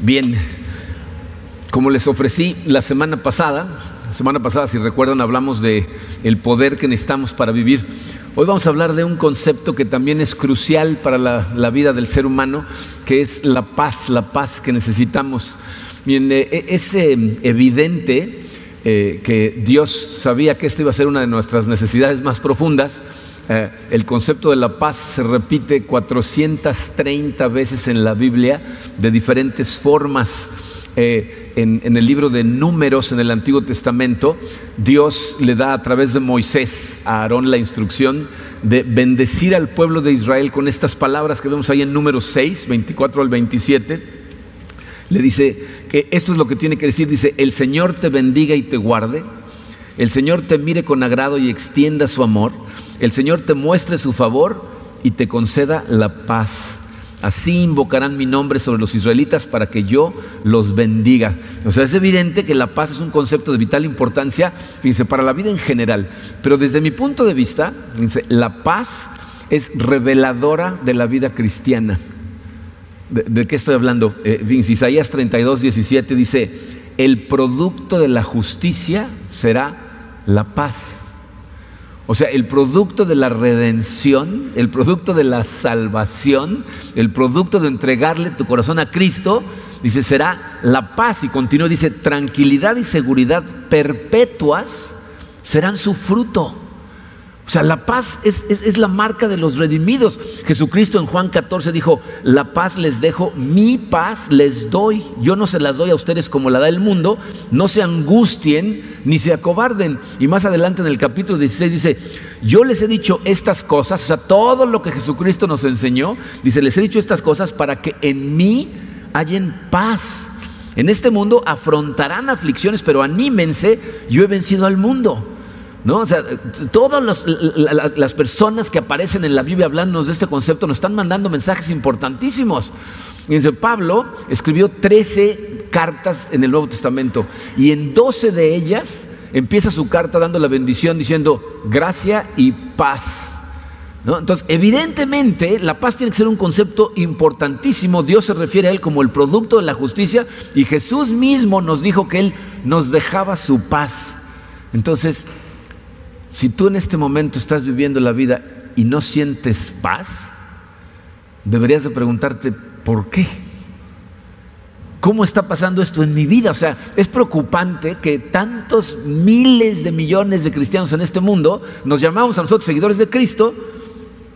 Bien, como les ofrecí la semana pasada, la semana pasada, si recuerdan, hablamos de el poder que necesitamos para vivir. Hoy vamos a hablar de un concepto que también es crucial para la, vida del ser humano, que es la paz, la paz que necesitamos. Bien, eh, e, es eh, evidente eh, que Dios sabía que esta iba a ser una de nuestras necesidades más profundas. El concepto de la paz se repite 430 veces en la Biblia de diferentes formas. en, en, el libro de Números en el Antiguo Testamento, Dios le da a través de Moisés a Aarón la instrucción de bendecir al pueblo de Israel con estas palabras que vemos ahí en Números 6, 24 al 27 le dice que esto es lo que tiene que decir, dice, el Señor te bendiga y te guarde, el Señor te mire con agrado y extienda su amor, el Señor te muestre su favor y te conceda la paz. Así invocarán mi nombre sobre los israelitas para que yo los bendiga. O sea, es evidente que la paz es un concepto de vital importancia, fíjense, para la vida en general. Pero desde mi punto de vista, fíjense, la paz es reveladora de la vida cristiana. ¿De, qué estoy hablando? Eh, Isaías 32, 17 dice, el producto de la justicia será la paz. O sea, el producto de la redención, el producto de la salvación, el producto de entregarle tu corazón a Cristo, dice, será la paz. Y continúa, dice, tranquilidad y seguridad perpetuas serán su fruto. O sea, la paz es, la marca de los redimidos. Jesucristo en Juan 14 dijo, la paz les dejo, mi paz les doy. Yo no se las doy a ustedes como la da el mundo. No se angustien ni se acobarden. Y más adelante en el capítulo 16 dice, yo les he dicho estas cosas, o sea, todo lo que Jesucristo nos enseñó, dice, les he dicho estas cosas para que en mí hayan paz. En este mundo afrontarán aflicciones, pero anímense, yo he vencido al mundo. ¿No? O sea, todas las, personas que aparecen en la Biblia hablándonos de este concepto nos están mandando mensajes importantísimos. Dice, Pablo escribió 13 cartas en el Nuevo Testamento y en 12 de ellas empieza su carta dando la bendición diciendo gracia y paz. Entonces, evidentemente, la paz tiene que ser un concepto importantísimo. Dios se refiere a Él como el producto de la justicia y Jesús mismo nos dijo que Él nos dejaba su paz. Entonces, si tú en este momento estás viviendo la vida y no sientes paz, deberías de preguntarte, ¿por qué? ¿Cómo está pasando esto en mi vida? O sea, es preocupante que tantos miles de millones de cristianos en este mundo nos llamamos a nosotros seguidores de Cristo,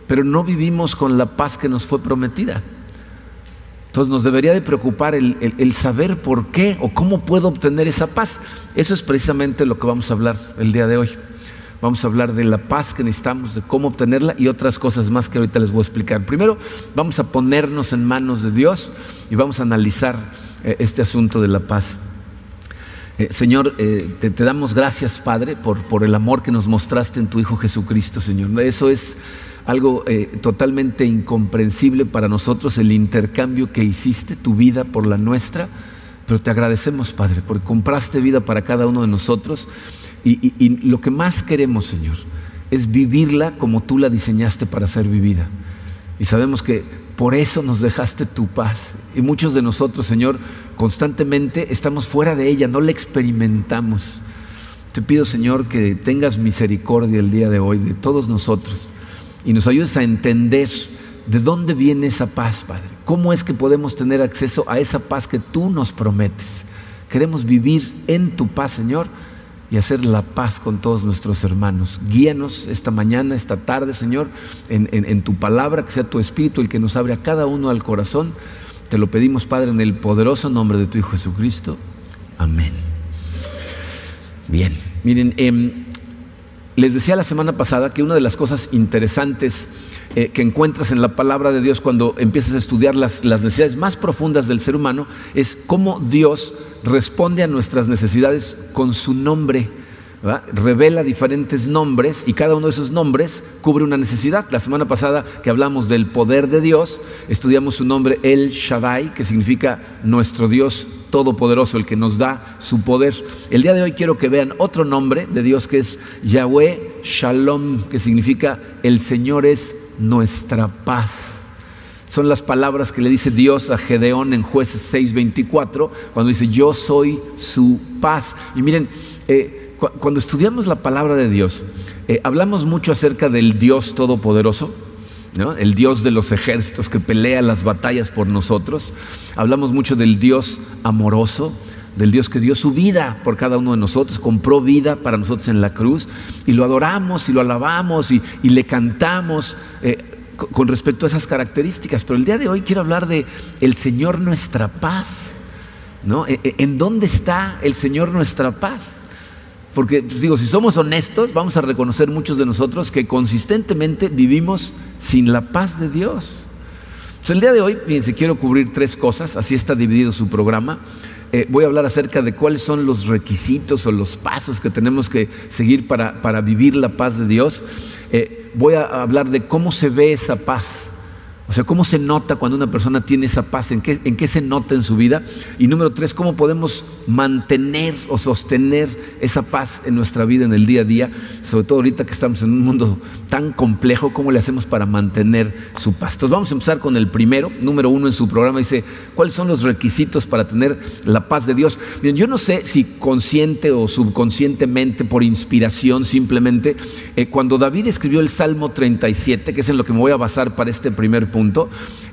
pero no vivimos con la paz que nos fue prometida. Entonces nos debería de preocupar el, el, saber por qué o cómo puedo obtener esa paz. Eso es precisamente lo que vamos a hablar el día de hoy. Vamos a hablar de la paz que necesitamos, de cómo obtenerla y otras cosas más que ahorita les voy a explicar. Primero, vamos a ponernos en manos de Dios y vamos a analizar eh, este asunto de la paz. Eh, Señor, eh, te, damos gracias, Padre, por, por, el amor que nos mostraste en tu Hijo Jesucristo, Señor. Eso es algo totalmente incomprensible para nosotros, el intercambio que hiciste, tu vida por la nuestra. Pero te agradecemos, Padre, porque compraste vida para cada uno de nosotros y, lo que más queremos, Señor, es vivirla como tú la diseñaste para ser vivida. Y sabemos que por eso nos dejaste tu paz. Y muchos de nosotros, Señor, constantemente estamos fuera de ella, no la experimentamos. Te pido, Señor, que tengas misericordia el día de hoy de todos nosotros y nos ayudes a entender de dónde viene esa paz, Padre. ¿Cómo es que podemos tener acceso a esa paz que tú nos prometes? Queremos vivir en tu paz, Señor y hacer la paz con todos nuestros hermanos. Guíanos esta mañana, esta tarde, Señor, en, tu palabra, que sea tu Espíritu el que nos abre a cada uno al corazón. Te lo pedimos, Padre, en el poderoso nombre de tu Hijo Jesucristo. Amén. Bien, miren, em, les decía la semana pasada que una de las cosas interesantes eh, que encuentras en la palabra de Dios cuando empiezas a estudiar las, necesidades más profundas del ser humano es cómo Dios responde a nuestras necesidades con su nombre. revela diferentes nombres y cada uno de esos nombres cubre una necesidad. La semana pasada que hablamos del poder de Dios, estudiamos su nombre El Shaddai, que significa nuestro Dios todopoderoso, el que nos da su poder. El día de hoy quiero que vean otro nombre de Dios que es Yahweh Shalom, que significa el Señor es nuestra paz. Son las palabras que le dice Dios a Gedeón en jueces 6:24, cuando dice, yo soy su paz. Y miren, eh, cuando estudiamos la palabra de Dios, eh, hablamos mucho acerca del Dios Todopoderoso, el Dios de los ejércitos que pelea las batallas por nosotros. Hablamos mucho del Dios amoroso, del Dios que dio su vida por cada uno de nosotros, compró vida para nosotros en la cruz, y lo adoramos y lo alabamos y, le cantamos. Eh, con respecto a esas características, pero el día de hoy quiero hablar de el Señor nuestra paz, ¿no? E, e, ¿En dónde está el Señor nuestra paz? Porque pues, digo, si somos honestos, vamos a reconocer muchos de nosotros que consistentemente vivimos sin la paz de Dios. Entonces, el día de hoy, fíjense, quiero cubrir tres cosas, así está dividido su programa. Eh, voy a hablar acerca de cuáles son los requisitos o los pasos que tenemos que seguir para, para vivir la paz de Dios. Eh, voy a hablar de cómo se ve esa paz. O sea, ¿cómo se nota cuando una persona tiene esa paz? ¿En qué, ¿En qué, se nota en su vida? Y número tres, ¿cómo podemos mantener o sostener esa paz en nuestra vida en el día a día? Sobre todo ahorita que estamos en un mundo tan complejo, ¿cómo le hacemos para mantener su paz? Entonces vamos a empezar con el primero, número uno en su programa, dice, ¿cuáles son los requisitos para tener la paz de Dios? Bien, yo no sé si consciente o subconscientemente, por inspiración simplemente, eh, cuando David escribió el Salmo 37, que es en lo que me voy a basar para este primer punto,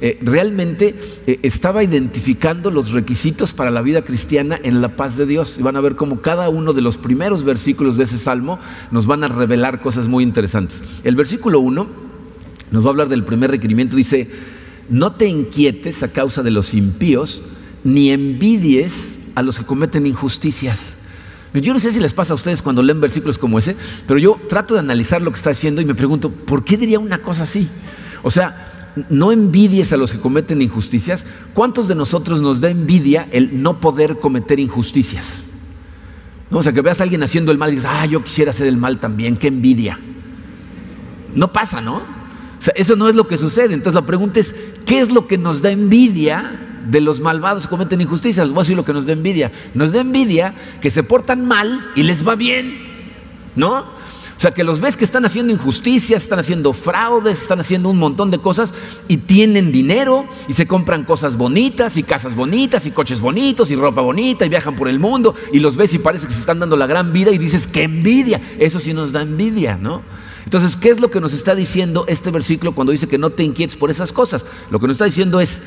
eh, realmente eh, estaba identificando los requisitos para la vida cristiana en la paz de Dios. Y van a ver cómo cada uno de los primeros versículos de ese salmo nos van a revelar cosas muy interesantes. El versículo 1 nos va a hablar del primer requerimiento. Dice, no te inquietes a causa de los impíos, ni envidies a los que cometen injusticias. Yo no sé si les pasa a ustedes cuando leen versículos como ese, pero yo trato de analizar lo que está haciendo y me pregunto, ¿por qué diría una cosa así? O sea, no envidies a los que cometen injusticias. ¿Cuántos de nosotros nos da envidia el no poder cometer injusticias? O sea, que veas a alguien haciendo el mal y dices, ah, yo quisiera hacer el mal también, qué envidia. No pasa, ¿no? O sea, eso no es lo que sucede. Entonces la pregunta es, ¿qué es lo que nos da envidia de los malvados que cometen injusticias? Les voy a decir lo que nos da envidia. Nos da envidia que se portan mal y les va bien, ¿no? O sea, que los ves que están haciendo injusticias, están haciendo fraudes, están haciendo un montón de cosas y tienen dinero y se compran cosas bonitas y casas bonitas y coches bonitos y ropa bonita y viajan por el mundo y los ves y parece que se están dando la gran vida y dices, qué envidia. Eso sí nos da envidia, ¿no? Entonces, ¿qué es lo que nos está diciendo este versículo cuando dice que no te inquietes por esas cosas? Lo que nos está diciendo es,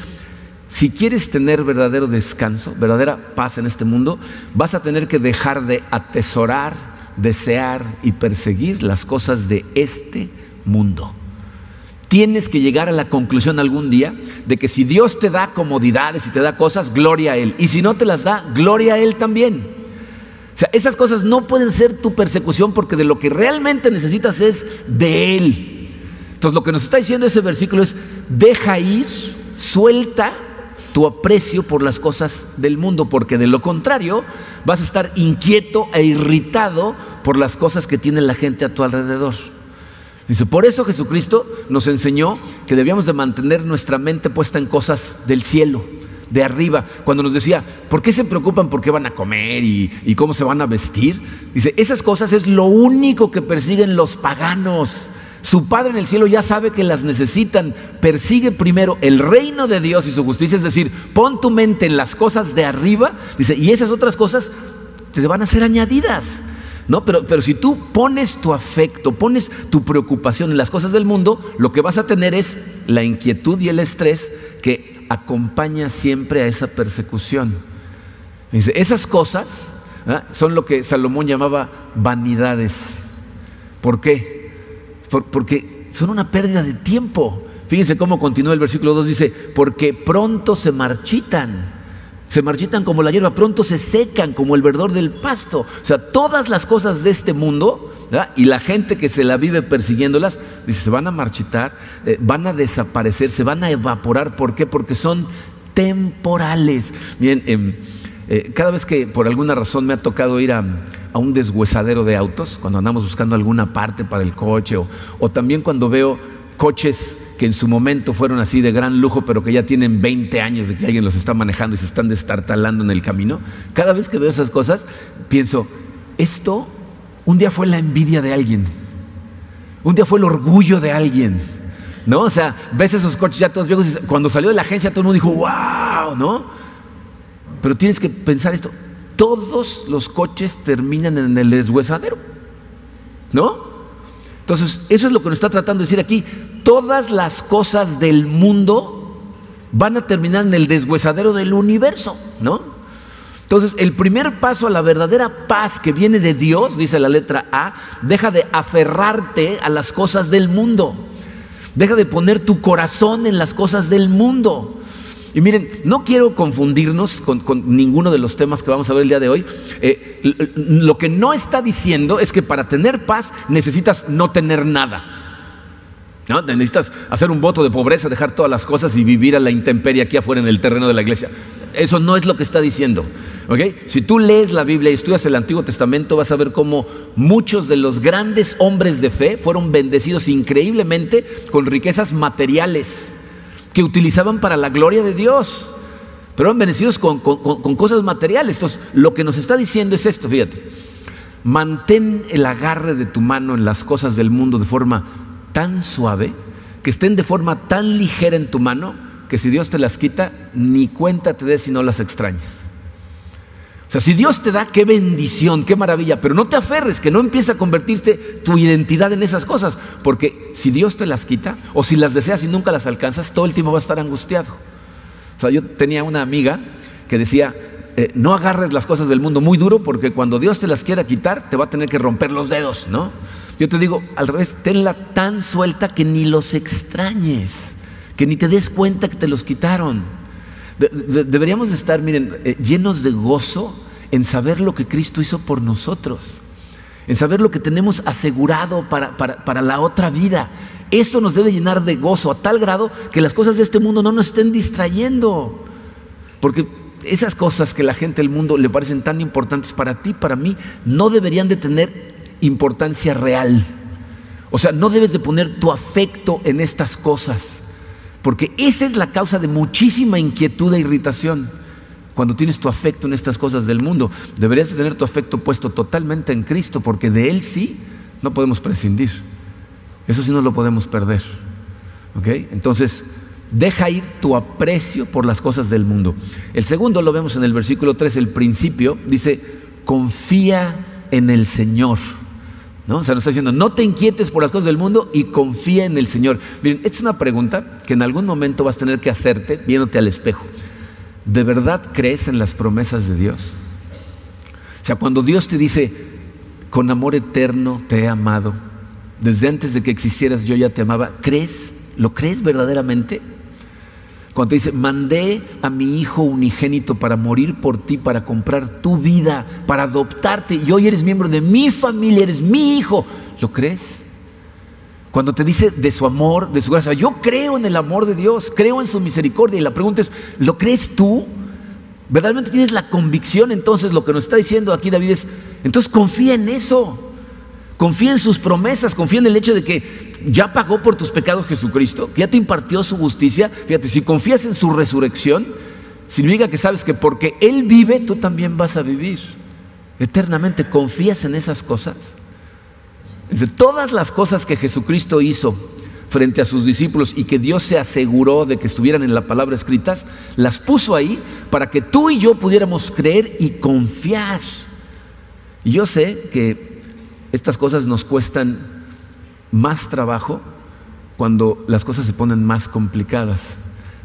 si quieres tener verdadero descanso, verdadera paz en este mundo, vas a tener que dejar de atesorar desear y perseguir las cosas de este mundo. Tienes que llegar a la conclusión algún día de que si Dios te da comodidades y te da cosas, gloria a Él. Y si no te las da, gloria a Él también. O sea, esas cosas no pueden ser tu persecución porque de lo que realmente necesitas es de Él. Entonces lo que nos está diciendo ese versículo es, deja ir, suelta tu aprecio por las cosas del mundo, porque de lo contrario vas a estar inquieto e irritado por las cosas que tiene la gente a tu alrededor. Dice, por eso Jesucristo nos enseñó que debíamos de mantener nuestra mente puesta en cosas del cielo, de arriba. Cuando nos decía, ¿por qué se preocupan por qué van a comer y, y cómo se van a vestir? Dice, esas cosas es lo único que persiguen los paganos. Su Padre en el cielo ya sabe que las necesitan. Persigue primero el reino de Dios y su justicia, es decir, pon tu mente en las cosas de arriba, dice, y esas otras cosas te van a ser añadidas. ¿No? Pero, pero si tú pones tu afecto, pones tu preocupación en las cosas del mundo, lo que vas a tener es la inquietud y el estrés que acompaña siempre a esa persecución. Dice, esas cosas ¿ah? son lo que Salomón llamaba vanidades. ¿Por qué? Porque son una pérdida de tiempo. Fíjense cómo continúa el versículo 2, dice, porque pronto se marchitan, se marchitan como la hierba, pronto se secan como el verdor del pasto. O sea, todas las cosas de este mundo y la gente que se la vive persiguiéndolas, dice, se van a marchitar, eh, van a desaparecer, se van a evaporar. ¿Por qué? Porque son temporales. Miren, em, eh, cada vez que por alguna razón me ha tocado ir a, un deshuesadero de autos, cuando andamos buscando alguna parte para el coche, o, también cuando veo coches que en su momento fueron así de gran lujo, pero que ya tienen 20 años de que alguien los está manejando y se están destartalando en el camino, cada vez que veo esas cosas, pienso, esto un día fue la envidia de alguien, un día fue el orgullo de alguien, ¿no? O sea, ves esos coches ya todos viejos y cuando salió de la agencia todo el mundo dijo, wow, ¿no? Pero tienes que pensar esto, todos los coches terminan en el deshuesadero, ¿no? Entonces, eso es lo que nos está tratando de decir aquí. Todas las cosas del mundo van a terminar en el deshuesadero del universo, ¿no? Entonces, el primer paso a la verdadera paz que viene de Dios, dice la letra A, deja de aferrarte a las cosas del mundo. Deja de poner tu corazón en las cosas del mundo. Y miren, no quiero confundirnos con, ninguno de los temas que vamos a ver el día de hoy. Eh, lo que no está diciendo es que para tener paz necesitas no tener nada. ¿No? Necesitas hacer un voto de pobreza, dejar todas las cosas y vivir a la intemperie aquí afuera en el terreno de la iglesia. Eso no es lo que está diciendo. Si tú lees la Biblia y estudias el Antiguo Testamento, vas a ver cómo muchos de los grandes hombres de fe fueron bendecidos increíblemente con riquezas materiales que utilizaban para la gloria de Dios. Pero eran bendecidos con, cosas materiales. Entonces, lo que nos está diciendo es esto, fíjate. Mantén el agarre de tu mano en las cosas del mundo de forma tan suave, que estén de forma tan ligera en tu mano, que si Dios te las quita, ni cuenta te des si no las extrañes. O sea, si Dios te da, qué bendición, qué maravilla, pero no te aferres, que no empiece a convertirte tu identidad en esas cosas, porque si Dios te las quita, o si las deseas y nunca las alcanzas, todo el tiempo vas a estar angustiado. O sea, yo tenía una amiga que decía, eh, no agarres las cosas del mundo muy duro, porque cuando Dios te las quiera quitar, te va a tener que romper los dedos, ¿no? Yo te digo, al revés, tenla tan suelta que ni los extrañes, que ni te des cuenta que te los quitaron deberíamos estar, miren, eh, llenos de gozo en saber lo que Cristo hizo por nosotros, en saber lo que tenemos asegurado para, para, la otra vida. Eso nos debe llenar de gozo a tal grado que las cosas de este mundo no nos estén distrayendo. Porque esas cosas que la gente del mundo le parecen tan importantes para ti, para mí, no deberían de tener importancia real. O sea, no debes de poner tu afecto en estas cosas. Porque esa es la causa de muchísima inquietud e irritación. Cuando tienes tu afecto en estas cosas del mundo, deberías tener tu afecto puesto totalmente en Cristo, porque de Él sí no podemos prescindir. Eso sí no lo podemos perder. Entonces, deja ir tu aprecio por las cosas del mundo. El segundo lo vemos en el versículo 3, el principio, dice, confía en el Señor. ¿No? O sea, nos está diciendo, no te inquietes por las cosas del mundo y confía en el Señor. Miren, esta es una pregunta que en algún momento vas a tener que hacerte viéndote al espejo. ¿De verdad crees en las promesas de Dios? O sea, cuando Dios te dice, con amor eterno te he amado, desde antes de que existieras yo ya te amaba, ¿crees? ¿Lo crees verdaderamente? Cuando te dice, mandé a mi hijo unigénito para morir por ti, para comprar tu vida, para adoptarte, y hoy eres miembro de mi familia, eres mi hijo, ¿lo crees? Cuando te dice de su amor, de su gracia, yo creo en el amor de Dios, creo en su misericordia, y la pregunta es, ¿lo crees tú? ¿Verdaderamente tienes la convicción? Entonces lo que nos está diciendo aquí David es, entonces confía en eso. Confía en sus promesas, confía en el hecho de que ya pagó por tus pecados Jesucristo, que ya te impartió su justicia. Fíjate, si confías en su resurrección, significa que sabes que porque Él vive, tú también vas a vivir eternamente. ¿Confías en esas cosas? Todas las cosas que Jesucristo hizo frente a sus discípulos y que Dios se aseguró de que estuvieran en la palabra escritas, las puso ahí para que tú y yo pudiéramos creer y confiar. Y yo sé que estas cosas nos cuestan más trabajo cuando las cosas se ponen más complicadas.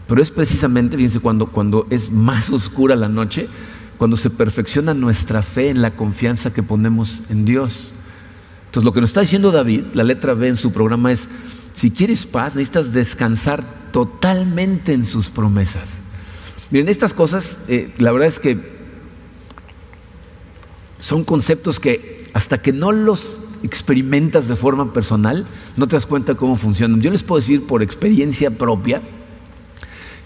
Pero es precisamente, fíjense, cuando, cuando es más oscura la noche, cuando se perfecciona nuestra fe en la confianza que ponemos en Dios. Entonces, lo que nos está diciendo David, la letra B en su programa es, si quieres paz, necesitas descansar totalmente en sus promesas. Miren, estas cosas, eh, la verdad es que son conceptos que hasta que no los experimentas de forma personal, no te das cuenta cómo funcionan. Yo les puedo decir por experiencia propia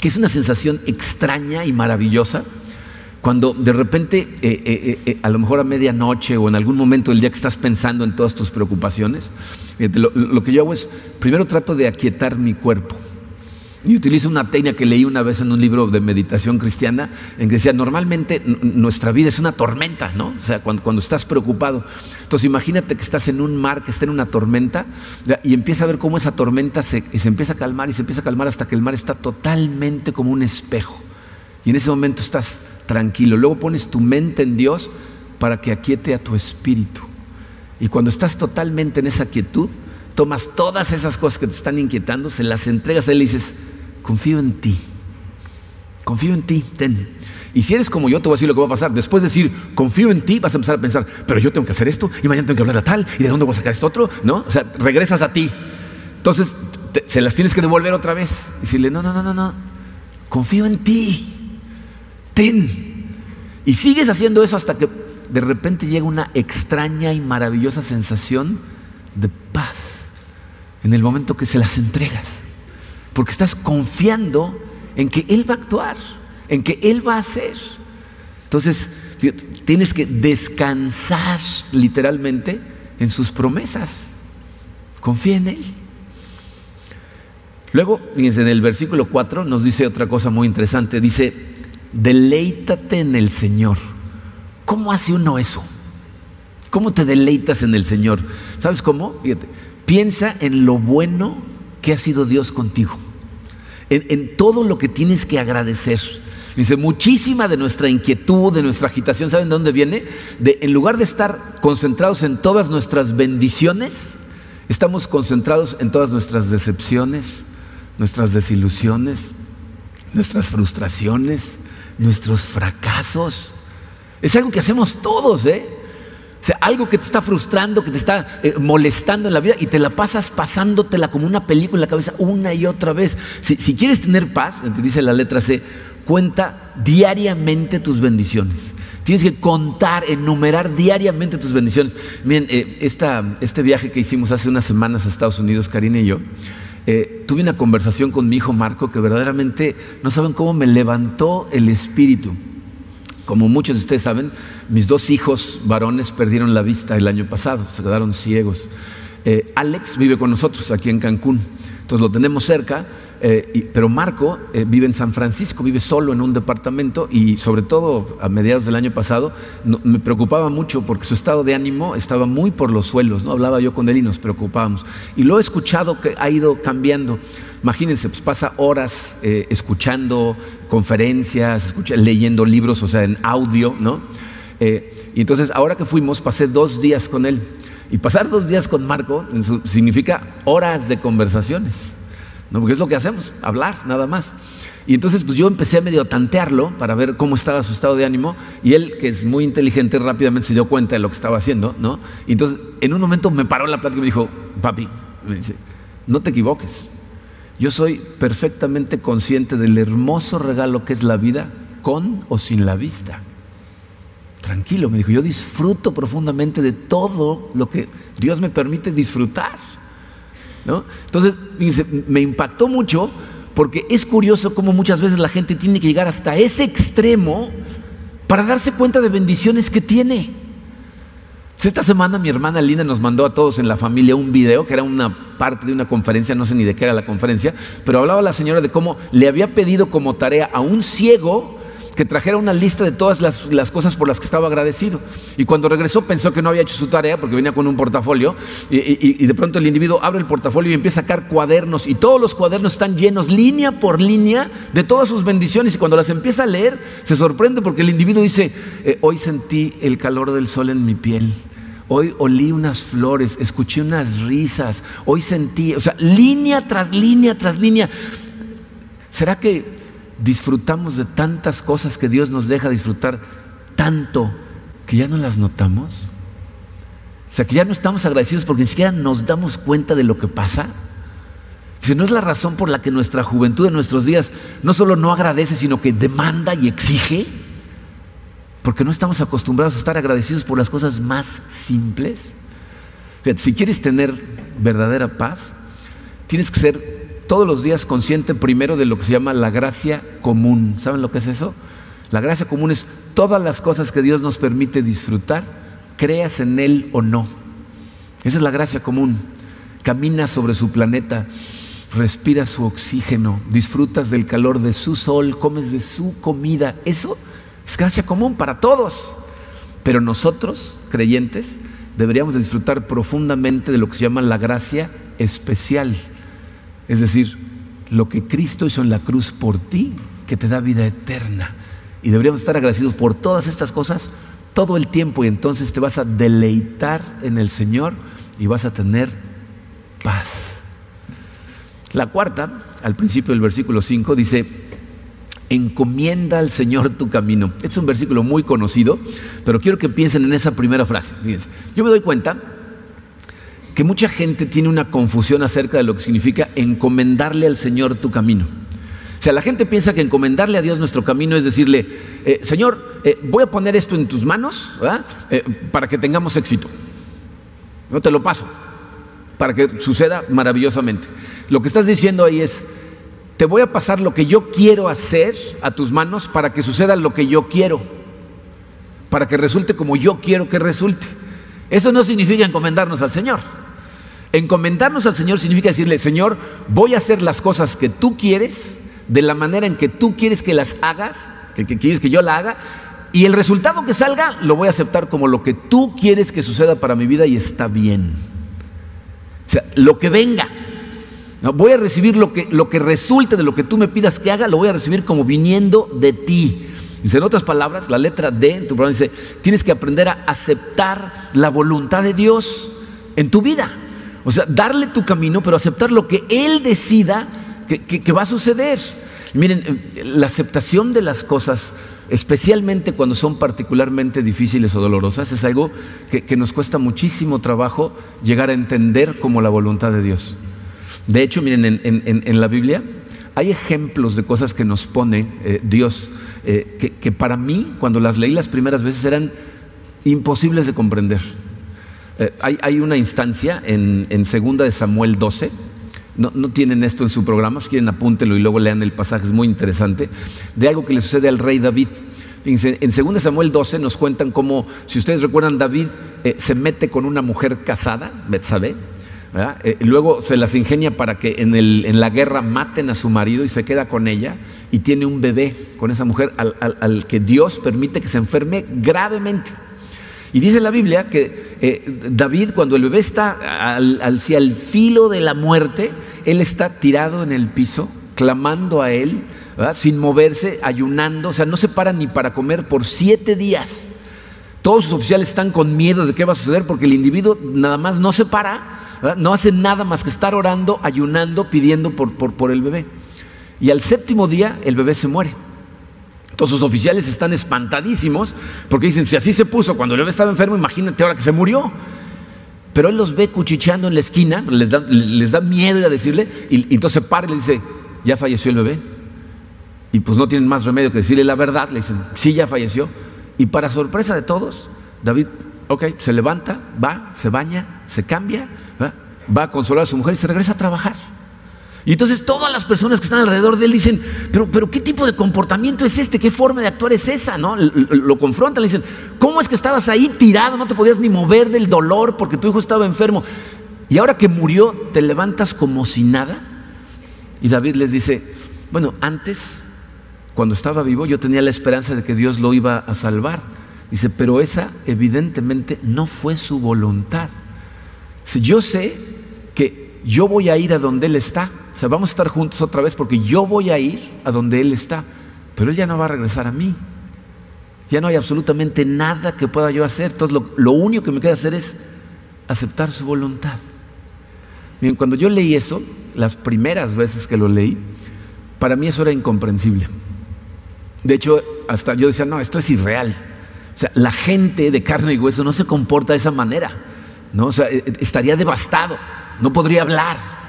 que es una sensación extraña y maravillosa cuando de repente, eh, eh, eh, a lo mejor a medianoche o en algún momento del día que estás pensando en todas tus preocupaciones, lo, que yo hago es, primero trato de aquietar mi cuerpo. Y utilizo una técnica que leí una vez en un libro de meditación cristiana, en que decía, normalmente nuestra vida es una tormenta, ¿no? O sea, cuando, cuando, estás preocupado. Entonces imagínate que estás en un mar, que está en una tormenta, y empieza a ver cómo esa tormenta se, se empieza a calmar y se empieza a calmar hasta que el mar está totalmente como un espejo. Y en ese momento estás tranquilo. Luego pones tu mente en Dios para que aquiete a tu espíritu. Y cuando estás totalmente en esa quietud, tomas todas esas cosas que te están inquietando, se las entregas a Él y dices, confío en ti, confío en ti, ten. Y si eres como yo, te voy a decir lo que va a pasar. Después de decir, confío en ti, vas a empezar a pensar, pero yo tengo que hacer esto, y mañana tengo que hablar a tal, y de dónde voy a sacar esto otro, ¿no? O sea, regresas a ti. Entonces, se las tienes que devolver otra vez. Y decirle, no, no, no, no, no, confío en ti, ten. Y sigues haciendo eso hasta que de repente llega una extraña y maravillosa sensación de paz en el momento que se las entregas. Porque estás confiando en que Él va a actuar, en que Él va a hacer. Entonces, tienes que descansar literalmente en sus promesas. Confía en Él. Luego, en el versículo 4 nos dice otra cosa muy interesante. Dice, deleítate en el Señor ¿Cómo hace uno eso? ¿Cómo te deleitas en el Señor? ¿Sabes cómo? piensa en lo bueno que ha sido Dios contigo, en, todo lo que tienes que agradecer. Dice, muchísima de nuestra inquietud, de nuestra agitación, ¿saben de dónde viene? De, en lugar de estar concentrados en todas nuestras bendiciones, estamos concentrados en todas nuestras decepciones, nuestras desilusiones, nuestras frustraciones, nuestros fracasos. Es algo que hacemos todos, ¿eh? O sea, algo que te está frustrando, que te está eh, molestando en la vida y te la pasas pasándotela como una película en la cabeza una y otra vez. Si, quieres tener paz, dice la letra C, cuenta diariamente tus bendiciones. Tienes que contar, enumerar diariamente tus bendiciones. Miren, eh, este viaje que hicimos hace unas semanas a Estados Unidos, Karina y yo, eh, tuve una conversación con mi hijo Marco que verdaderamente no saben cómo me levantó el espíritu. Como muchos de ustedes saben, mis dos hijos varones perdieron la vista el año pasado, se quedaron ciegos. Eh, Alex vive con nosotros aquí en Cancún, entonces lo tenemos cerca, eh, pero Marco eh, vive en San Francisco, vive solo en un departamento y sobre todo a mediados del año pasado me preocupaba mucho porque su estado de ánimo estaba muy por los suelos, ¿no? hablaba yo con él y nos preocupábamos. Y lo he escuchado que ha ido cambiando. Imagínense, pues pasa horas eh, escuchando conferencias, leyendo libros, o sea, en audio, ¿no? Eh, y entonces, ahora que fuimos, pasé dos días con él. Y pasar dos días con Marco significa horas de conversaciones, ¿no? Porque es lo que hacemos, hablar, nada más. Y entonces, pues yo empecé a medio tantearlo para ver cómo estaba su estado de ánimo. Y él, que es muy inteligente, rápidamente se dio cuenta de lo que estaba haciendo, ¿no? Y entonces, en un momento me paró la plática y me dijo, papi, me dice, no te equivoques. Yo soy perfectamente consciente del hermoso regalo que es la vida con o sin la vista. Tranquilo, me dijo, yo disfruto profundamente de todo lo que Dios me permite disfrutar. Entonces, me impactó mucho porque es curioso cómo muchas veces la gente tiene que llegar hasta ese extremo para darse cuenta de bendiciones que tiene. Esta semana mi hermana Linda nos mandó a todos en la familia un video que era una parte de una conferencia, no sé ni de qué era la conferencia, pero hablaba la señora de cómo le había pedido como tarea a un ciego que trajera una lista de todas las, cosas por las que estaba agradecido. Y cuando regresó pensó que no había hecho su tarea porque venía con un portafolio y, de pronto el individuo abre el portafolio y empieza a sacar cuadernos y todos los cuadernos están llenos línea por línea de todas sus bendiciones y cuando las empieza a leer se sorprende porque el individuo dice, eh, hoy sentí el calor del sol en mi piel. Hoy olí unas flores, escuché unas risas, hoy sentí, o sea, línea tras línea tras línea. ¿Será que disfrutamos de tantas cosas que Dios nos deja disfrutar tanto que ya no las notamos? O sea, que ya no estamos agradecidos porque ni siquiera nos damos cuenta de lo que pasa. Si no es la razón por la que nuestra juventud en nuestros días no solo no agradece, sino que demanda y exige, porque no estamos acostumbrados a estar agradecidos por las cosas más simples. si quieres tener verdadera paz, tienes que ser todos los días consciente primero de lo que se llama la gracia común. ¿Saben lo que es eso? La gracia común es todas las cosas que Dios nos permite disfrutar, creas en Él o no. Esa es la gracia común. Camina sobre su planeta, respiras su oxígeno, disfrutas del calor de su sol, comes de su comida. Eso es gracia común para todos. Pero nosotros, creyentes, deberíamos disfrutar profundamente de lo que se llama la gracia especial. Es decir, lo que Cristo hizo en la cruz por ti, que te da vida eterna. Y deberíamos estar agradecidos por todas estas cosas todo el tiempo y entonces te vas a deleitar en el Señor y vas a tener paz. La cuarta, al principio del versículo 5, dice, encomienda al Señor tu camino. Este es un versículo muy conocido, pero quiero que piensen en esa primera frase. Yo me doy cuenta que mucha gente tiene una confusión acerca de lo que significa encomendarle al Señor tu camino. O sea, la gente piensa que encomendarle a Dios nuestro camino es decirle, eh, Señor, eh, voy a poner esto en tus manos eh, para que tengamos éxito. No te lo paso, para que suceda maravillosamente. Lo que estás diciendo ahí es, te voy a pasar lo que yo quiero hacer a tus manos para que suceda lo que yo quiero, para que resulte como yo quiero que resulte. Eso no significa encomendarnos al Señor. Encomendarnos al Señor significa decirle, Señor, voy a hacer las cosas que tú quieres de la manera en que tú quieres que las hagas, que, quieres que yo la haga, y el resultado que salga lo voy a aceptar como lo que tú quieres que suceda para mi vida y está bien. O sea, lo que venga. voy a recibir lo que, lo que resulte de lo que tú me pidas que haga, lo voy a recibir como viniendo de ti. Dice, en otras palabras, la letra D en tu programa dice, tienes que aprender a aceptar la voluntad de Dios en tu vida. O sea, darle tu camino, pero aceptar lo que Él decida que, va a suceder. Miren, eh, la aceptación de las cosas, especialmente cuando son particularmente difíciles o dolorosas, es algo que, nos cuesta muchísimo trabajo llegar a entender como la voluntad de Dios. De hecho, miren, en, la Biblia hay ejemplos de cosas que nos pone eh, Dios, eh, que, para mí, cuando las leí las primeras veces, eran imposibles de comprender. Hay, hay, una instancia en, en segunda de Samuel 12, no, tienen esto en su programa, si quieren apúntenlo y luego lean el pasaje, es muy interesante, de algo que le sucede al rey David. en 2 Samuel 12 nos cuentan cómo, si ustedes recuerdan, David eh, se mete con una mujer casada, Betsabé, eh, luego se las ingenia para que en, el, en, la guerra maten a su marido y se queda con ella y tiene un bebé con esa mujer al que Dios permite que se enferme gravemente. Y dice la Biblia que eh, David, cuando el bebé está al, hacia el filo de la muerte, él está tirado en el piso, clamando a él, sin moverse, ayunando, o sea, no se para ni para comer por siete días. Todos sus oficiales están con miedo de qué va a suceder porque el individuo nada más no se para, no hace nada más que estar orando, ayunando, pidiendo por, por el bebé. Y al séptimo día el bebé se muere. Todos sus oficiales están espantadísimos porque dicen, si así se puso cuando bebé estaba enfermo, imagínate ahora que se murió. Pero él los ve cuchicheando en la esquina, les da, les da miedo a decirle, y, entonces para y le dice, ya falleció el bebé. Y pues no tienen más remedio que decirle la verdad, le dicen, sí, ya falleció. Y para sorpresa de todos, David, ok, se levanta, va, se baña, se cambia, va a consolar a su mujer y se regresa a trabajar. Y entonces todas las personas que están alrededor de él dicen, pero, pero ¿qué tipo de comportamiento es este? ¿Qué forma de actuar es esa? ¿No? Lo, confrontan, le dicen, ¿cómo es que estabas ahí tirado? No te podías ni mover del dolor porque tu hijo estaba enfermo. Y ahora que murió, te levantas como si nada. Y David les dice, bueno, antes, cuando estaba vivo, yo tenía la esperanza de que Dios lo iba a salvar. Dice, pero esa evidentemente no fue su voluntad. Si yo sé que yo voy a ir a donde Él está. O sea, vamos a estar juntos otra vez porque yo voy a ir a donde Él está, pero Él ya no va a regresar a mí. Ya no hay absolutamente nada que pueda yo hacer. Entonces lo, único que me queda hacer es aceptar su voluntad. Miren, cuando yo leí eso, las primeras veces que lo leí, para mí eso era incomprensible. De hecho, hasta yo decía, no, esto es irreal. O sea, la gente de carne y hueso no se comporta de esa manera. ¿no? O sea, e, e, estaría devastado, no podría hablar.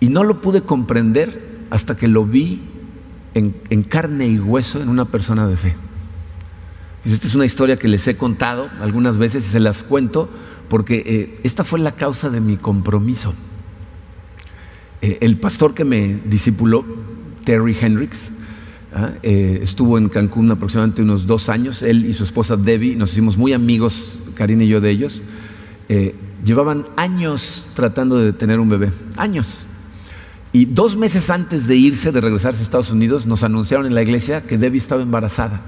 Y no lo pude comprender hasta que lo vi en, carne y hueso en una persona de fe. Esta es una historia que les he contado algunas veces y se las cuento porque eh, esta fue la causa de mi compromiso. Eh, el pastor que me discipuló, Terry Hendricks, ¿ah? eh, estuvo en Cancún aproximadamente unos dos años. Él y su esposa Debbie, nos hicimos muy amigos, Karina y yo de ellos. llevaban años tratando de tener un bebé, años. Y dos meses antes de irse, de regresarse a Estados Unidos, nos anunciaron en la iglesia que Debbie estaba embarazada.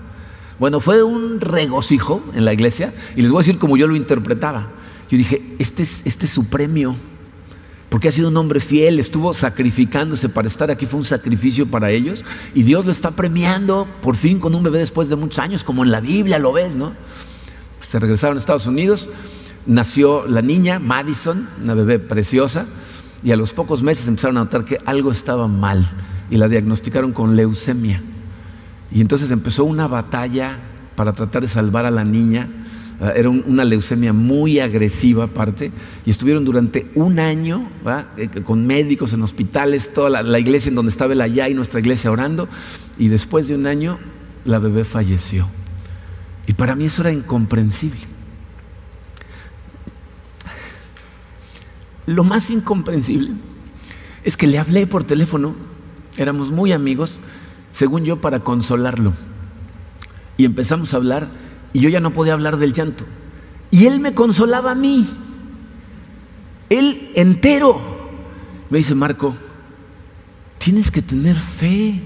Bueno, fue un regocijo en la iglesia y les voy a decir como yo lo interpretaba. Yo dije, este es, este es su premio, porque ha sido un hombre fiel, estuvo sacrificándose para estar aquí, fue un sacrificio para ellos y Dios lo está premiando por fin con un bebé después de muchos años, como en la Biblia lo ves, ¿no? Se regresaron a Estados Unidos, nació la niña, Madison, una bebé preciosa, y a los pocos meses empezaron a notar que algo estaba mal y la diagnosticaron con leucemia. Y entonces empezó una batalla para tratar de salvar a la niña Ah, era una leucemia muy agresiva aparte, y estuvieron durante un año eh, con médicos en hospitales, toda la, iglesia en donde estaba él allá y nuestra iglesia orando, y después de un año la bebé falleció. Y para mí eso era incomprensible. Lo más incomprensible es que le hablé por teléfono, éramos muy amigos, según yo, para consolarlo. Y empezamos a hablar y yo ya no podía hablar del llanto. Y él me consolaba a mí. Él entero. Me dice, Marco, tienes que tener fe.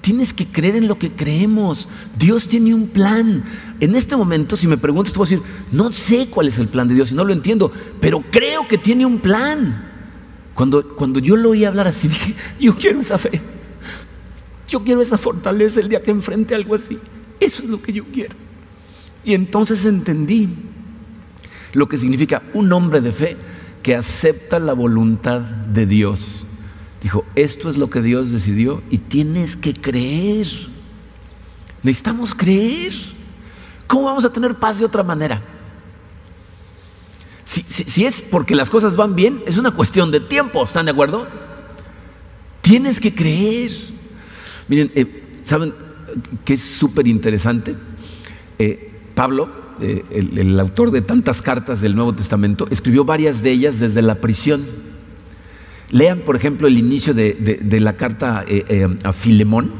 Tienes que creer en lo que creemos. Dios tiene un plan. En este momento, si me preguntas, te voy a decir, no sé cuál es el plan de Dios y no lo entiendo, pero creo que tiene un plan. Cuando, cuando yo lo oí hablar así, dije, yo quiero esa fe. Yo quiero esa fortaleza el día que enfrente algo así. Eso es lo que yo quiero. Y entonces entendí lo que significa un hombre de fe que acepta la voluntad de Dios. Dijo, esto es lo que Dios decidió y tienes que creer. Necesitamos creer. ¿Cómo vamos a tener paz de otra manera? Si, es porque las cosas van bien, es una cuestión de tiempo, ¿están de acuerdo? Tienes que creer. Miren, eh, ¿saben qué es súper interesante? Eh, Pablo, eh, el, autor de tantas cartas del Nuevo Testamento, escribió varias de ellas desde la prisión. Lean, por ejemplo, el inicio de, la carta eh, eh, a Filemón.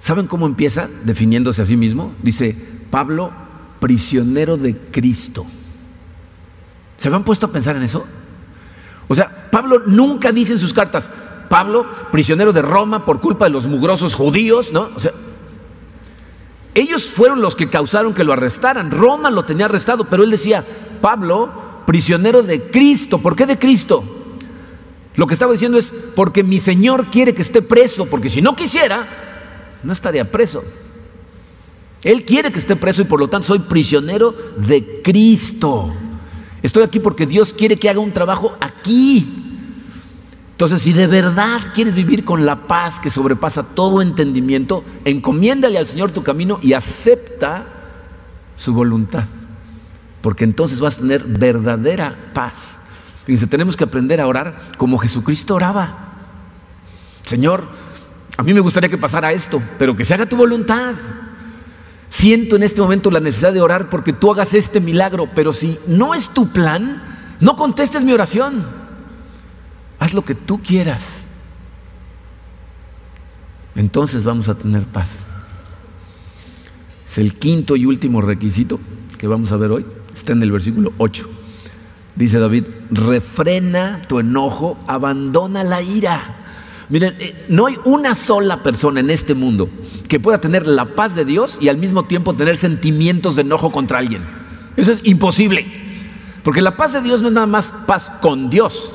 ¿Saben cómo empieza definiéndose a sí mismo? Dice, Pablo, prisionero de Cristo. ¿Se han puesto a pensar en eso? O sea, Pablo nunca dice en sus cartas, Pablo, prisionero de Roma por culpa de los mugrosos judíos, ¿no? O sea, ellos fueron los que causaron que lo arrestaran. Roma lo tenía arrestado, pero él decía, Pablo, prisionero de Cristo. ¿Por qué de Cristo? Lo que estaba diciendo es, porque mi Señor quiere que esté preso, porque si no quisiera, no estaría preso. Él quiere que esté preso y por lo tanto soy prisionero de Cristo. Estoy aquí porque Dios quiere que haga un trabajo aquí. Entonces, si de verdad quieres vivir con la paz que sobrepasa todo entendimiento, encomiéndale al Señor tu camino y acepta su voluntad. Porque entonces vas a tener verdadera paz. Fíjense, tenemos que aprender a orar como Jesucristo oraba. Señor, a mí me gustaría que pasara esto, pero que se haga tu voluntad. Siento en este momento la necesidad de orar porque tú hagas este milagro, pero si no es tu plan, no contestes mi oración. Haz lo que tú quieras. Entonces vamos a tener paz. Es el quinto y último requisito que vamos a ver hoy. Está en el versículo 8. Dice David, refrena tu enojo, abandona la ira. Miren, eh, no hay una sola persona en este mundo que pueda tener la paz de Dios y al mismo tiempo tener sentimientos de enojo contra alguien. Eso es imposible. Porque la paz de Dios no es nada más paz con Dios.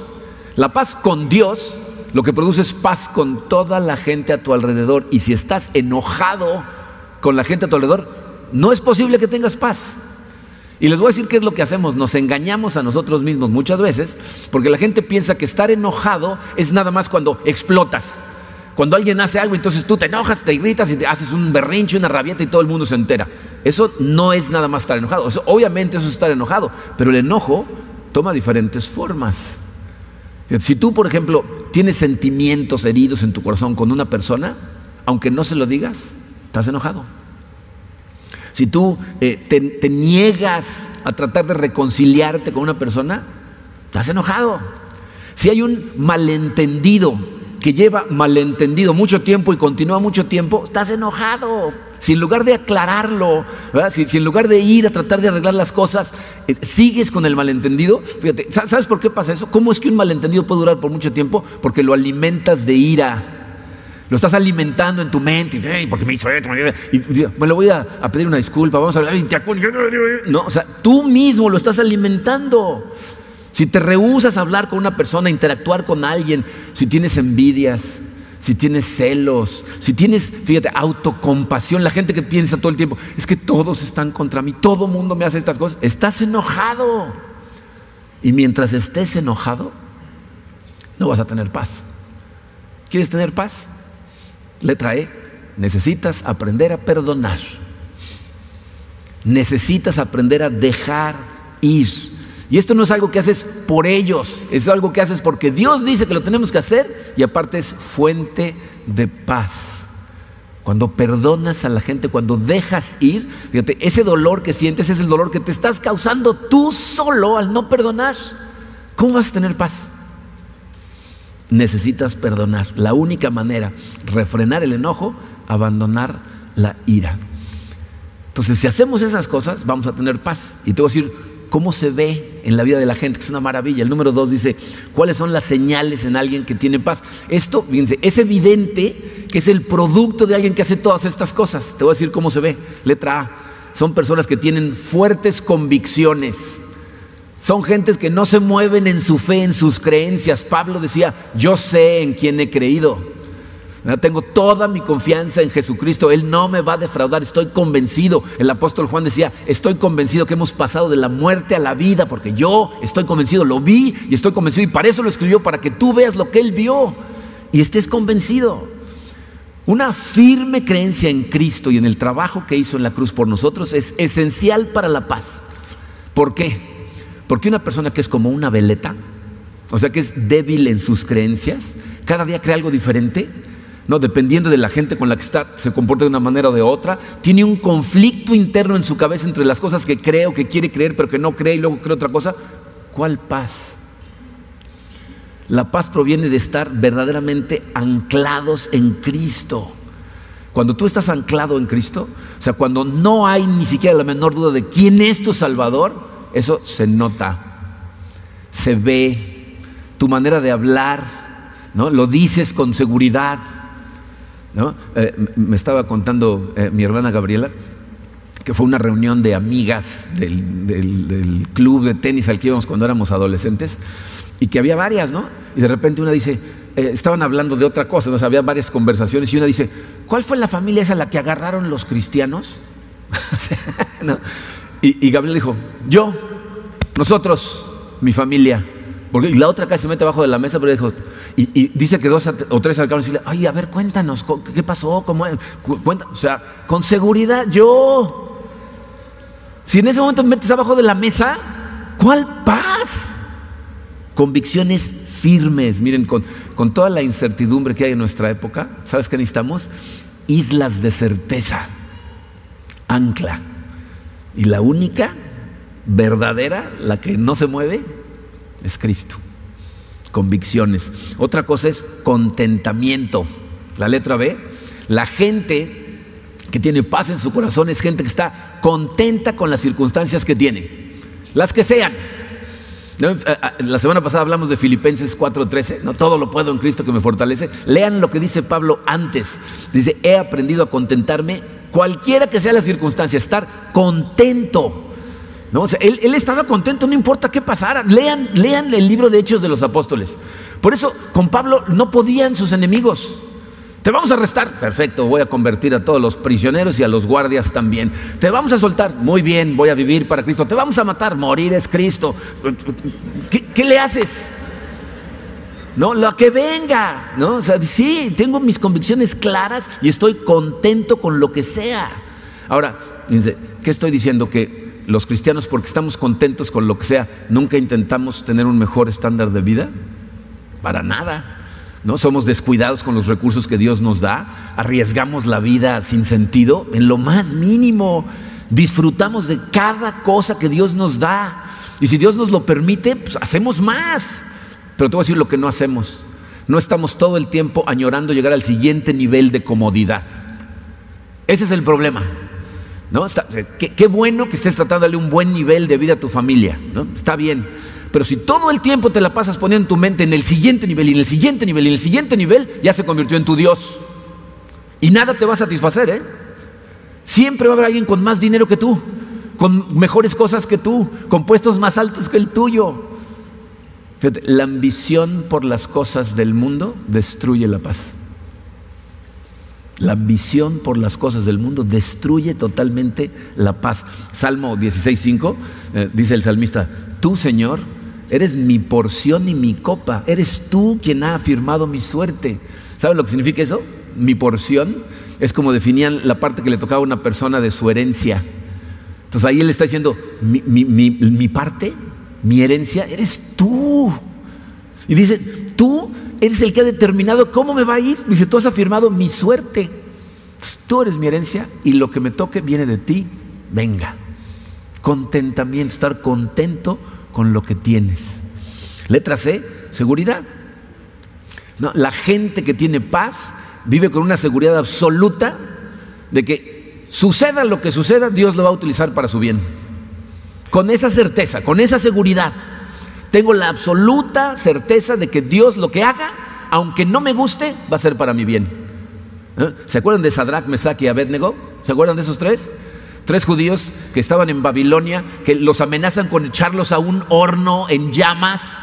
La paz con Dios lo que produce es paz con toda la gente a tu alrededor. Y si estás enojado con la gente a tu alrededor, no es posible que tengas paz. Y les voy a decir qué es lo que hacemos. Nos engañamos a nosotros mismos muchas veces porque la gente piensa que estar enojado es nada más cuando explotas. Cuando alguien hace algo, entonces tú te enojas, te irritas y te haces un berrinche, una rabieta y todo el mundo se entera. Eso no es nada más estar enojado. obviamente eso es estar enojado, pero el enojo toma diferentes formas. Si tú, por ejemplo, tienes sentimientos heridos en tu corazón con una persona, aunque no se lo digas, estás enojado. Si tú eh, te, niegas a tratar de reconciliarte con una persona, estás enojado. Si hay un malentendido que lleva malentendido mucho tiempo y continúa mucho tiempo, estás enojado. Si en lugar de aclararlo, si, en lugar de ir a tratar de arreglar las cosas, eh, sigues con el malentendido, fíjate, ¿sabes por qué pasa eso? ¿Cómo es que un malentendido puede durar por mucho tiempo? Porque lo alimentas de ira. Lo estás alimentando en tu mente, y, porque me hizo esto, y, me lo voy a, pedir una disculpa, vamos a hablar. No, o sea, tú mismo lo estás alimentando. Si te rehusas a hablar con una persona, interactuar con alguien, si tienes envidias, si tienes celos, si tienes, fíjate, autocompasión, la gente que piensa todo el tiempo, es que todos están contra mí, todo mundo me hace estas cosas, estás enojado. Y mientras estés enojado, no vas a tener paz. ¿Quieres tener paz? Letra E, necesitas aprender a perdonar. Necesitas aprender a dejar ir. Y esto no es algo que haces por ellos, es algo que haces porque Dios dice que lo tenemos que hacer y aparte es fuente de paz. Cuando perdonas a la gente, cuando dejas ir, fíjate, ese dolor que sientes es el dolor que te estás causando tú solo al no perdonar. ¿Cómo vas a tener paz? Necesitas perdonar. La única manera, refrenar el enojo, abandonar la ira. Entonces, si hacemos esas cosas, vamos a tener paz. Y te voy a decir, cómo se ve en la vida de la gente, que es una maravilla. El número dos dice, ¿cuáles son las señales en alguien que tiene paz? Esto, fíjense, es evidente que es el producto de alguien que hace todas estas cosas. Te voy a decir cómo se ve. Letra A, son personas que tienen fuertes convicciones. Son gentes que no se mueven en su fe, en sus creencias. Pablo decía, yo sé en quién he creído. Tengo toda mi confianza en Jesucristo. Él no me va a defraudar. Estoy convencido. El apóstol Juan decía, estoy convencido que hemos pasado de la muerte a la vida, porque yo estoy convencido, lo vi y estoy convencido. Y para eso lo escribió, para que tú veas lo que él vio y estés convencido. Una firme creencia en Cristo y en el trabajo que hizo en la cruz por nosotros es esencial para la paz. ¿Por qué? Porque una persona que es como una veleta, o sea que es débil en sus creencias, cada día cree algo diferente, no, dependiendo de la gente con la que está, se comporta de una manera o de otra. Tiene un conflicto interno en su cabeza entre las cosas que cree o que quiere creer, pero que no cree y luego cree otra cosa. ¿Cuál paz? La paz proviene de estar verdaderamente anclados en Cristo. Cuando tú estás anclado en Cristo, o sea, cuando no hay ni siquiera la menor duda de quién es tu Salvador, eso se nota, se ve, tu manera de hablar, ¿no? Lo dices con seguridad. Eh, me estaba contando eh, mi hermana Gabriela que fue una reunión de amigas del, club de tenis al que íbamos cuando éramos adolescentes y que había varias, ¿no? Y de repente una dice, eh, estaban hablando de otra cosa, ¿no? había varias conversaciones y una dice, ¿cuál fue la familia esa a la que agarraron los cristianos? y, Gabriela dijo, yo, nosotros, mi familia. Porque, y la otra casi se mete abajo de la mesa, pero dijo, y, dice que dos o tres acercaron y decirle, ay, a ver, cuéntanos, ¿qué pasó? ¿Cómo Cuenta, o sea, con seguridad, yo. Si en ese momento me metes abajo de la mesa, ¿cuál paz? Convicciones firmes. Miren, con, con toda la incertidumbre que hay en nuestra época, ¿sabes qué necesitamos? Islas de certeza, ancla. Y la única verdadera, la que no se mueve, es Cristo convicciones. Otra cosa es contentamiento. La letra B, la gente que tiene paz en su corazón es gente que está contenta con las circunstancias que tiene, las que sean. Eh, eh, la semana pasada hablamos de Filipenses 4:13, no todo lo puedo en Cristo que me fortalece. Lean lo que dice Pablo antes. Dice, he aprendido a contentarme cualquiera que sea la circunstancia, estar contento ¿No? él, estaba contento, no importa qué pasara. Lean, lean el libro de Hechos de los Apóstoles. Por eso con Pablo no podían sus enemigos. Te vamos a arrestar. Perfecto, voy a convertir a todos los prisioneros y a los guardias también. Te vamos a soltar. Muy bien, voy a vivir para Cristo. Te vamos a matar. Morir es Cristo. ¿Qué, le haces? No, lo que venga. ¿no? O sea, sí, tengo mis convicciones claras y estoy contento con lo que sea. Ahora, ¿qué estoy diciendo? Que los cristianos, porque estamos contentos con lo que sea, nunca intentamos tener un mejor estándar de vida? Para nada. ¿No? Somos descuidados con los recursos que Dios nos da, arriesgamos la vida sin sentido en lo más mínimo. Disfrutamos de cada cosa que Dios nos da. Y si Dios nos lo permite, pues hacemos más. Pero te voy a decir lo que no hacemos. No estamos todo el tiempo añorando llegar al siguiente nivel de comodidad. Ese es el problema. ¿no? qué, bueno que estés tratando de darle un buen nivel de vida a tu familia. ¿no? Está bien. Pero si todo el tiempo te la pasas poniendo tu mente en el siguiente nivel y en el siguiente nivel y en el siguiente nivel, ya se convirtió en tu Dios. Y nada te va a satisfacer, ¿eh? Siempre va a haber alguien con más dinero que tú, con mejores cosas que tú, con puestos más altos que el tuyo. La ambición por las cosas del mundo destruye la paz. La ambición por las cosas del mundo destruye totalmente la paz. Salmo 16.5 eh, dice el salmista, tú Señor eres mi porción y mi copa, eres tú quien ha afirmado mi suerte. ¿Saben lo que significa eso? Mi porción es como definían la parte que le tocaba a una persona de su herencia. Entonces ahí él está diciendo, mi, mi parte, mi herencia, eres tú. Y dice, tú eres el que ha determinado cómo me va a ir. Dice, tú has afirmado mi suerte. tú eres mi herencia y lo que me toque viene de ti. Venga. Contentamiento, estar contento con lo que tienes. Letra C, seguridad. La gente que tiene paz vive con una seguridad absoluta de que suceda lo que suceda, Dios lo va a utilizar para su bien. Con esa certeza, con esa seguridad. Tengo la absoluta certeza de que Dios lo que haga, aunque no me guste, va a ser para mi bien. ¿Eh? ¿Se acuerdan de Sadrach, Mesach y Abednego? ¿Se acuerdan de esos tres? Tres judíos que estaban en Babilonia, que los amenazan con echarlos a un horno en llamas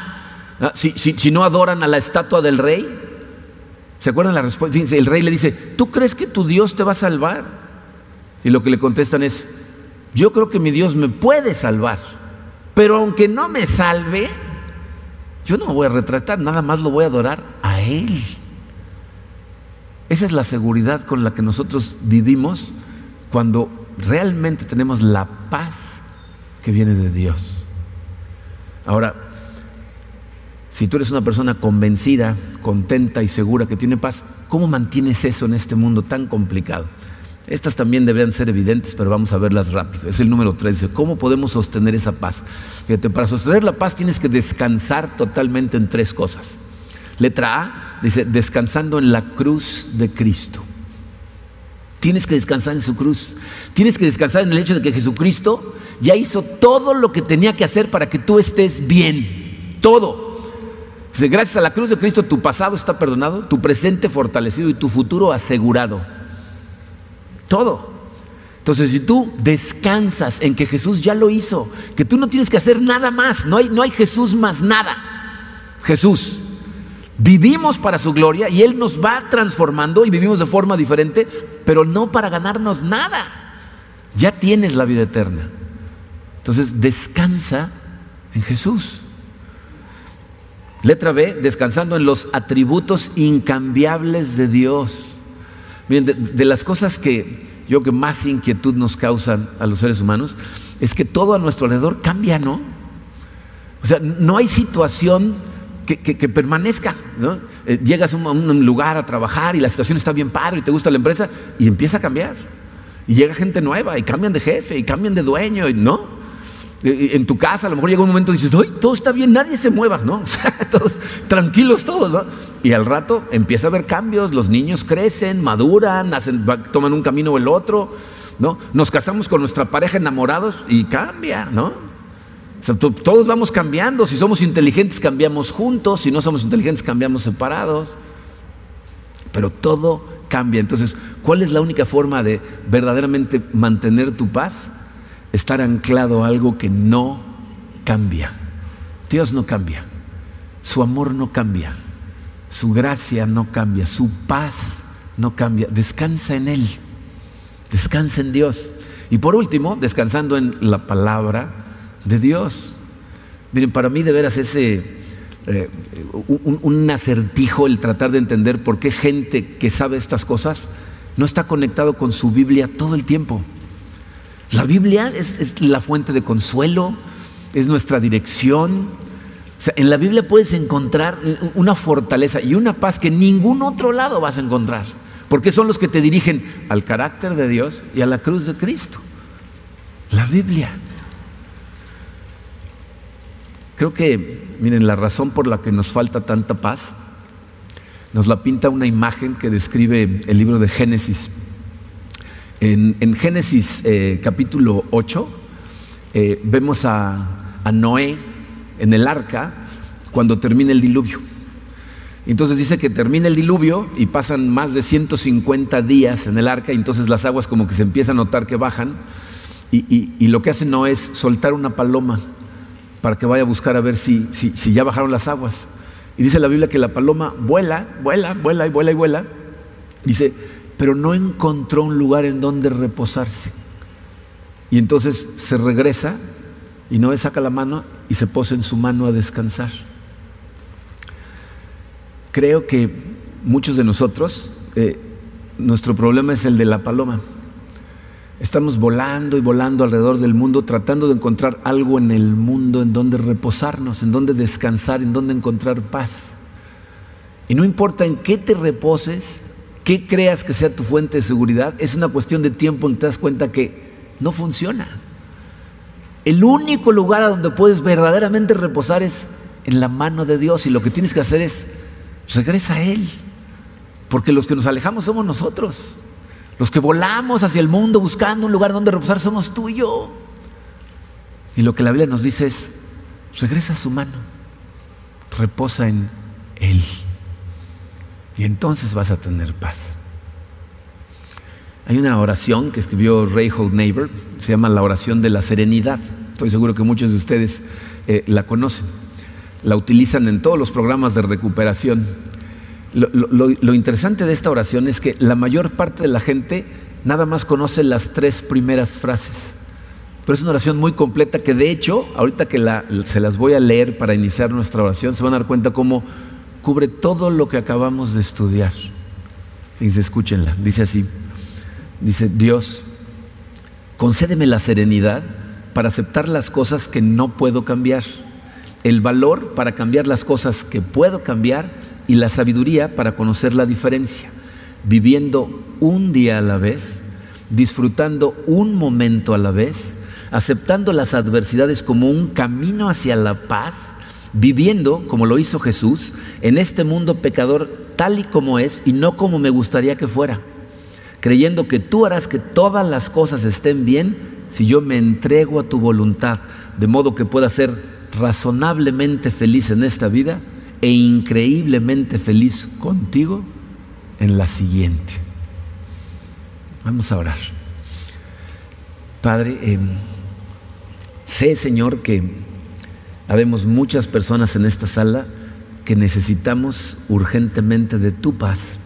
¿eh? si, no adoran a la estatua del rey. ¿Se acuerdan la respuesta? El rey le dice, ¿tú crees que tu Dios te va a salvar? Y lo que le contestan es, yo creo que mi Dios me puede salvar. Pero aunque no me salve, yo no me voy a retratar, nada más lo voy a adorar a Él. Esa es la seguridad con la que nosotros vivimos cuando realmente tenemos la paz que viene de Dios. Ahora, si tú eres una persona convencida, contenta y segura que tiene paz, ¿cómo mantienes eso en este mundo tan complicado? Estas también deberían ser evidentes, pero vamos a verlas rápido. Es el número tres. Dice, ¿cómo podemos sostener esa paz? Fíjate, para sostener la paz tienes que descansar totalmente en tres cosas. Letra A dice, descansando en la cruz de Cristo. Tienes que descansar en su cruz. Tienes que descansar en el hecho de que Jesucristo ya hizo todo lo que tenía que hacer para que tú estés bien. Todo. Dice, gracias a la cruz de Cristo tu pasado está perdonado, tu presente fortalecido y tu futuro asegurado. Todo. Entonces, si tú descansas en que Jesús ya lo hizo, que tú no tienes que hacer nada más, no hay, no hay Jesús más nada. Jesús. Vivimos para su gloria y Él nos va transformando y vivimos de forma diferente, pero no para ganarnos nada. Ya tienes la vida eterna. Entonces, descansa en Jesús. Letra B, descansando en los atributos incambiables de Dios. Miren, de, las cosas que yo que más inquietud nos causan a los seres humanos es que todo a nuestro alrededor cambia, ¿no? O sea, no hay situación que, permanezca, ¿no? Eh, llegas a un, lugar a trabajar y la situación está bien padre y te gusta la empresa y empieza a cambiar. Y llega gente nueva y cambian de jefe y cambian de dueño, ¿no? En tu casa, a lo mejor llega un momento y dices, ¡ay, todo está bien, nadie se mueva! ¿no? todos tranquilos todos, ¿no? Y al rato empieza a haber cambios, los niños crecen, maduran, toman un camino o el otro, ¿no? Nos casamos con nuestra pareja enamorados y cambia, ¿no? todos vamos cambiando, si somos inteligentes cambiamos juntos, si no somos inteligentes cambiamos separados, pero todo cambia. Entonces, ¿cuál es la única forma de verdaderamente mantener tu paz? Estar anclado a algo que no cambia. Dios no cambia, su amor no cambia, su gracia no cambia, su paz no cambia. Descansa en Él, descansa en Dios. Y por último, descansando en la palabra de Dios. Miren, para mí de veras ese eh, un, un, acertijo el tratar de entender por qué gente que sabe estas cosas no está conectado con su Biblia todo el tiempo. La Biblia es, la fuente de consuelo, es nuestra dirección. en la Biblia puedes encontrar una fortaleza y una paz que ningún otro lado vas a encontrar, porque son los que te dirigen al carácter de Dios y a la cruz de Cristo. La Biblia. Creo que, miren, la razón por la que nos falta tanta paz nos la pinta una imagen que describe el libro de Génesis. En, Génesis eh, capítulo 8 eh, vemos a, Noé en el arca cuando termina el diluvio. Entonces dice que termina el diluvio y pasan más de 150 días en el arca y entonces las aguas como que se empieza a notar que bajan y, lo que hace no es soltar una paloma para que vaya a buscar a ver si, si, ya bajaron las aguas. Y dice la Biblia que la paloma vuela, vuela, vuela y vuela y vuela. Dice, pero no encontró un lugar en donde reposarse. Y entonces se regresa y Noé saca la mano y se posa en su mano a descansar. Creo que muchos de nosotros, eh, nuestro problema es el de la paloma. Estamos volando y volando alrededor del mundo tratando de encontrar algo en el mundo en donde reposarnos, en donde descansar, en donde encontrar paz. Y no importa en qué te reposes, qué creas que sea tu fuente de seguridad, es una cuestión de tiempo en que te das cuenta que no funciona. El único lugar a donde puedes verdaderamente reposar es en la mano de Dios y lo que tienes que hacer es regresa a Él. Porque los que nos alejamos somos nosotros. Los que volamos hacia el mundo buscando un lugar donde reposar somos tú y yo. Y lo que la Biblia nos dice es, regresa a su mano, reposa en Él. Y entonces vas a tener paz. Hay una oración que escribió Reinhold Neighbor, se llama la oración de la serenidad. Estoy seguro que muchos de ustedes eh, la conocen la utilizan en todos los programas de recuperación. Lo, interesante de esta oración es que la mayor parte de la gente nada más conoce las tres primeras frases. Pero es una oración muy completa que de hecho, ahorita que se las voy a leer para iniciar nuestra oración, se van a dar cuenta cómo cubre todo lo que acabamos de estudiar. Fíjense, escúchenla. Dice así, dice, Dios, concédeme la serenidad para aceptar las cosas que no puedo cambiar el valor para cambiar las cosas que puedo cambiar y la sabiduría para conocer la diferencia, viviendo un día a la vez, disfrutando un momento a la vez, aceptando las adversidades como un camino hacia la paz, viviendo, como lo hizo Jesús, en este mundo pecador tal y como es y no como me gustaría que fuera, creyendo que tú harás que todas las cosas estén bien si yo me entrego a tu voluntad, de modo que pueda ser razonablemente feliz en esta vida e increíblemente feliz contigo en la siguiente. Vamos a orar. Padre, em, sé Señor que habemos muchas personas en esta sala que necesitamos urgentemente de tu paz,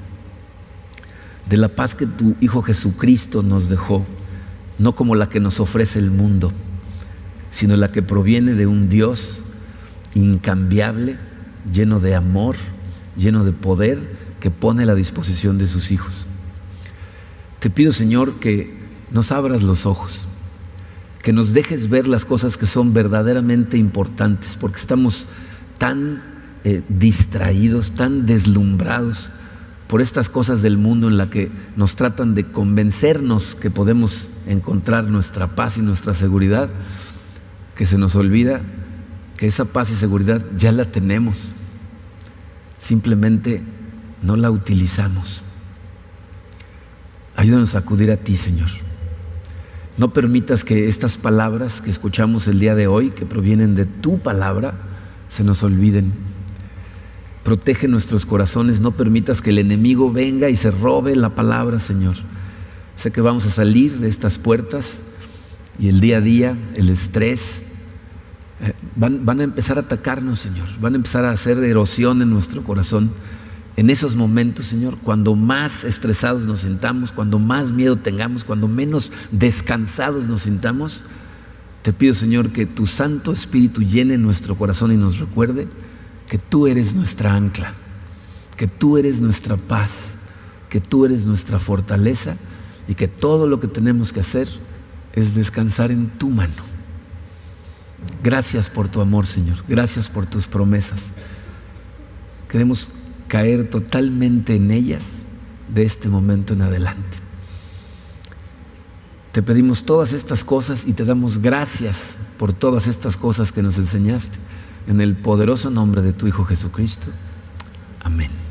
de la paz que tu Hijo Jesucristo nos dejó, no como la que nos ofrece el mundo sino la que proviene de un Dios incambiable, lleno de amor, lleno de poder, que pone a la disposición de sus hijos. Te pido, Señor, que nos abras los ojos, que nos dejes ver las cosas que son verdaderamente importantes, porque estamos tan eh, distraídos, tan deslumbrados por estas cosas del mundo en la que nos tratan de convencernos que podemos encontrar nuestra paz y nuestra seguridad que se nos olvida que esa paz y seguridad ya la tenemos. Simplemente no la utilizamos. Ayúdanos a acudir a ti, Señor. No permitas que estas palabras que escuchamos el día de hoy, que provienen de tu palabra, se nos olviden. Protege nuestros corazones, no permitas que el enemigo venga y se robe la palabra, Señor. Sé que vamos a salir de estas puertas y el día a día, el estrés, eh, van, a empezar a atacarnos, Señor. Van a empezar a hacer erosión en nuestro corazón. En esos momentos, Señor, cuando más estresados nos sintamos, cuando más miedo tengamos, cuando menos descansados nos sintamos, te pido, Señor, que tu Santo Espíritu llene nuestro corazón y nos recuerde que tú eres nuestra ancla, que tú eres nuestra paz, que tú eres nuestra fortaleza y que todo lo que tenemos que hacer es descansar en tu mano. Gracias por tu amor, Señor. Gracias por tus promesas. Queremos caer totalmente en ellas de este momento en adelante. Te pedimos todas estas cosas y te damos gracias por todas estas cosas que nos enseñaste. En el poderoso nombre de tu Hijo Jesucristo. Amén.